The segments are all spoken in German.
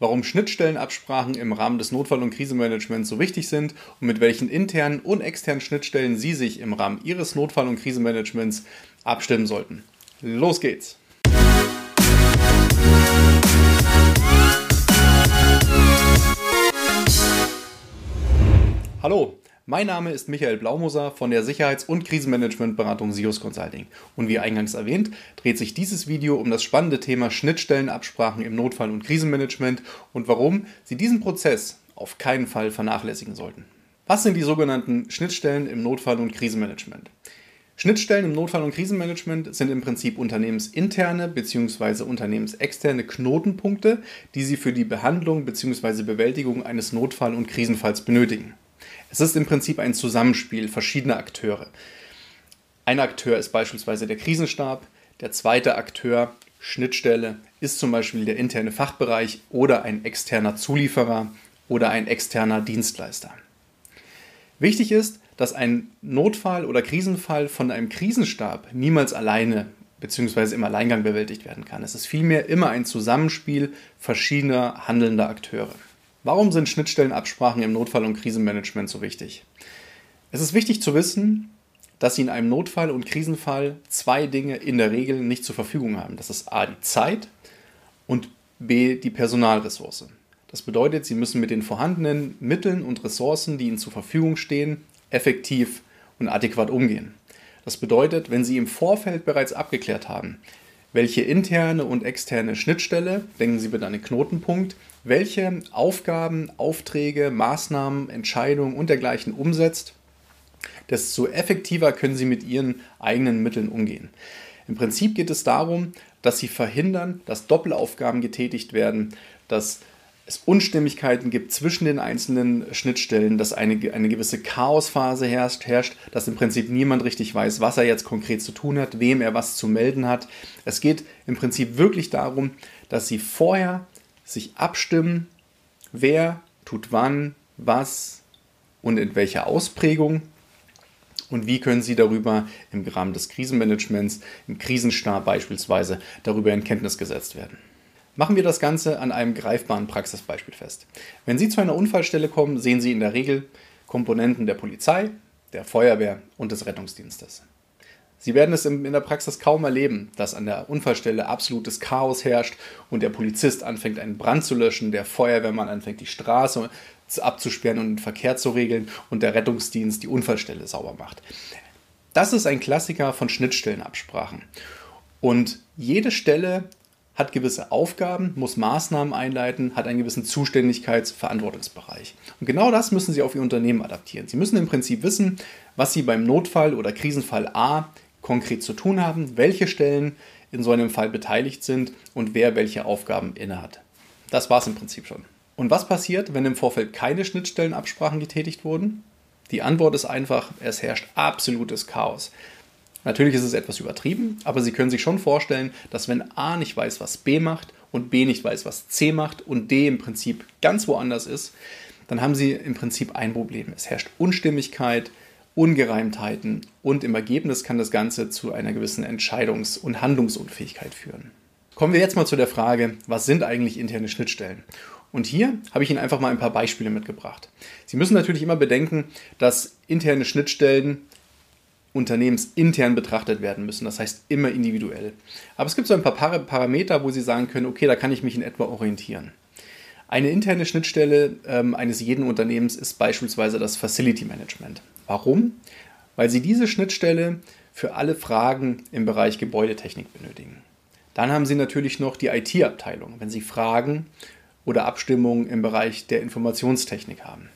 warum Schnittstellenabsprachen im Rahmen des Notfall- und Krisenmanagements so wichtig sind und mit welchen internen und externen Schnittstellen Sie sich im Rahmen Ihres Notfall- und Krisenmanagements abstimmen sollten. Los geht's! Hallo, mein Name ist Michael Blaumoser von der Sicherheits- und Krisenmanagementberatung SIOS Consulting. Und wie eingangs erwähnt, dreht sich dieses Video um das spannende Thema Schnittstellenabsprachen im Notfall- und Krisenmanagement und warum Sie diesen Prozess auf keinen Fall vernachlässigen sollten. Was sind die sogenannten Schnittstellen im Notfall- und Krisenmanagement? Schnittstellen im Notfall- und Krisenmanagement sind im Prinzip unternehmensinterne bzw. unternehmensexterne Knotenpunkte, die Sie für die Behandlung bzw. Bewältigung eines Notfall- und Krisenfalls benötigen. Es ist im Prinzip ein Zusammenspiel verschiedener Akteure. Ein Akteur ist beispielsweise der Krisenstab, der zweite Akteur, Schnittstelle, ist zum Beispiel der interne Fachbereich oder ein externer Zulieferer oder ein externer Dienstleister. Wichtig ist, dass ein Notfall oder Krisenfall von einem Krisenstab niemals alleine bzw. im Alleingang bewältigt werden kann. Es ist vielmehr immer ein Zusammenspiel verschiedener handelnder Akteure. Warum sind Schnittstellenabsprachen im Notfall- und Krisenmanagement so wichtig? Es ist wichtig zu wissen, dass Sie in einem Notfall- und Krisenfall zwei Dinge in der Regel nicht zur Verfügung haben. Das ist A, die Zeit und B, die Personalressource. Das bedeutet, Sie müssen mit den vorhandenen Mitteln und Ressourcen, die Ihnen zur Verfügung stehen, effektiv und adäquat umgehen. Das bedeutet, wenn Sie im Vorfeld bereits abgeklärt haben, welche interne und externe Schnittstelle, denken Sie bitte an den Knotenpunkt, welche Aufgaben, Aufträge, Maßnahmen, Entscheidungen und dergleichen umsetzt, desto effektiver können Sie mit Ihren eigenen Mitteln umgehen. Im Prinzip geht es darum, dass Sie verhindern, dass Doppelaufgaben getätigt werden, dass es Unstimmigkeiten gibt zwischen den einzelnen Schnittstellen, dass eine, eine gewisse Chaosphase herrscht, herrscht, dass im Prinzip niemand richtig weiß, was er jetzt konkret zu tun hat, wem er was zu melden hat. Es geht im Prinzip wirklich darum, dass Sie vorher sich abstimmen, wer tut wann, was und in welcher Ausprägung und wie können Sie darüber im Rahmen des Krisenmanagements, im Krisenstab beispielsweise, darüber in Kenntnis gesetzt werden. Machen wir das Ganze an einem greifbaren Praxisbeispiel fest. Wenn Sie zu einer Unfallstelle kommen, sehen Sie in der Regel Komponenten der Polizei, der Feuerwehr und des Rettungsdienstes. Sie werden es in der Praxis kaum erleben, dass an der Unfallstelle absolutes Chaos herrscht und der Polizist anfängt, einen Brand zu löschen, der Feuerwehrmann anfängt, die Straße abzusperren und den Verkehr zu regeln und der Rettungsdienst die Unfallstelle sauber macht. Das ist ein Klassiker von Schnittstellenabsprachen. Und jede Stelle hat gewisse Aufgaben, muss Maßnahmen einleiten, hat einen gewissen Zuständigkeits-, Verantwortungsbereich. Und genau das müssen Sie auf Ihr Unternehmen adaptieren. Sie müssen im Prinzip wissen, was Sie beim Notfall oder Krisenfall A konkret zu tun haben, welche Stellen in so einem Fall beteiligt sind und wer welche Aufgaben innehat. Das war es im Prinzip schon. Und was passiert, wenn im Vorfeld keine Schnittstellenabsprachen getätigt wurden? Die Antwort ist einfach, es herrscht absolutes Chaos. Natürlich ist es etwas übertrieben, aber Sie können sich schon vorstellen, dass wenn A nicht weiß, was B macht und B nicht weiß, was C macht und D im Prinzip ganz woanders ist, dann haben Sie im Prinzip ein Problem. Es herrscht Unstimmigkeit, Ungereimtheiten und im Ergebnis kann das Ganze zu einer gewissen Entscheidungs- und Handlungsunfähigkeit führen. Kommen wir jetzt mal zu der Frage, was sind eigentlich interne Schnittstellen? Und hier habe ich Ihnen einfach mal ein paar Beispiele mitgebracht. Sie müssen natürlich immer bedenken, dass interne Schnittstellen unternehmensintern betrachtet werden müssen, das heißt immer individuell. Aber es gibt so ein paar Parameter, wo Sie sagen können, okay, da kann ich mich in etwa orientieren. Eine interne Schnittstelle ähm, eines jeden Unternehmens ist beispielsweise das Facility Management. Warum? Weil Sie diese Schnittstelle für alle Fragen im Bereich Gebäudetechnik benötigen. Dann haben Sie natürlich noch die IT-Abteilung, wenn Sie Fragen oder Abstimmungen im Bereich der Informationstechnik haben.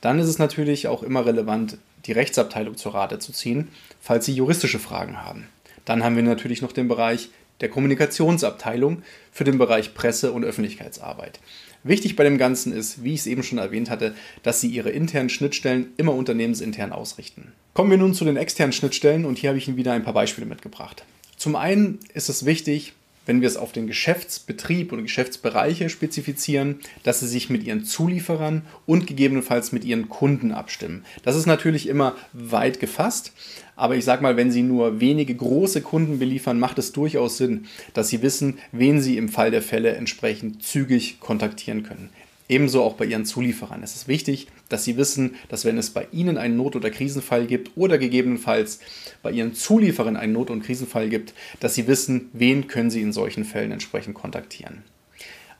Dann ist es natürlich auch immer relevant, die Rechtsabteilung zur Rate zu ziehen, falls Sie juristische Fragen haben. Dann haben wir natürlich noch den Bereich der Kommunikationsabteilung für den Bereich Presse- und Öffentlichkeitsarbeit. Wichtig bei dem Ganzen ist, wie ich es eben schon erwähnt hatte, dass Sie Ihre internen Schnittstellen immer unternehmensintern ausrichten. Kommen wir nun zu den externen Schnittstellen und hier habe ich Ihnen wieder ein paar Beispiele mitgebracht. Zum einen ist es wichtig, wenn wir es auf den Geschäftsbetrieb und Geschäftsbereiche spezifizieren, dass sie sich mit ihren Zulieferern und gegebenenfalls mit ihren Kunden abstimmen. Das ist natürlich immer weit gefasst, aber ich sage mal, wenn Sie nur wenige große Kunden beliefern, macht es durchaus Sinn, dass Sie wissen, wen Sie im Fall der Fälle entsprechend zügig kontaktieren können. Ebenso auch bei Ihren Zulieferern. Es ist wichtig, dass Sie wissen, dass wenn es bei Ihnen einen Not- oder Krisenfall gibt oder gegebenenfalls bei Ihren Zulieferern einen Not- und Krisenfall gibt, dass Sie wissen, wen können Sie in solchen Fällen entsprechend kontaktieren.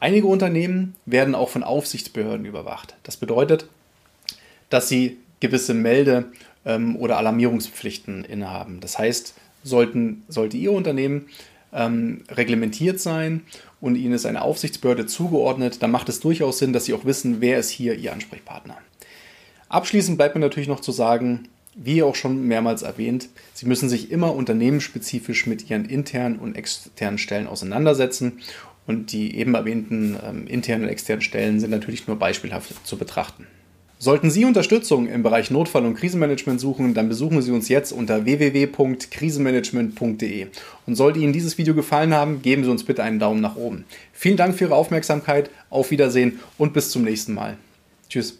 Einige Unternehmen werden auch von Aufsichtsbehörden überwacht. Das bedeutet, dass sie gewisse Melde- ähm, oder Alarmierungspflichten innehaben. Das heißt, sollten, sollte Ihr Unternehmen ähm, reglementiert sein und Ihnen ist eine Aufsichtsbehörde zugeordnet, dann macht es durchaus Sinn, dass Sie auch wissen, wer ist hier Ihr Ansprechpartner. Abschließend bleibt mir natürlich noch zu sagen, wie auch schon mehrmals erwähnt, Sie müssen sich immer unternehmensspezifisch mit Ihren internen und externen Stellen auseinandersetzen und die eben erwähnten ähm, internen und externen Stellen sind natürlich nur beispielhaft zu betrachten. Sollten Sie Unterstützung im Bereich Notfall- und Krisenmanagement suchen, dann besuchen Sie uns jetzt unter www.krisenmanagement.de. Und sollte Ihnen dieses Video gefallen haben, geben Sie uns bitte einen Daumen nach oben. Vielen Dank für Ihre Aufmerksamkeit, auf Wiedersehen und bis zum nächsten Mal. Tschüss.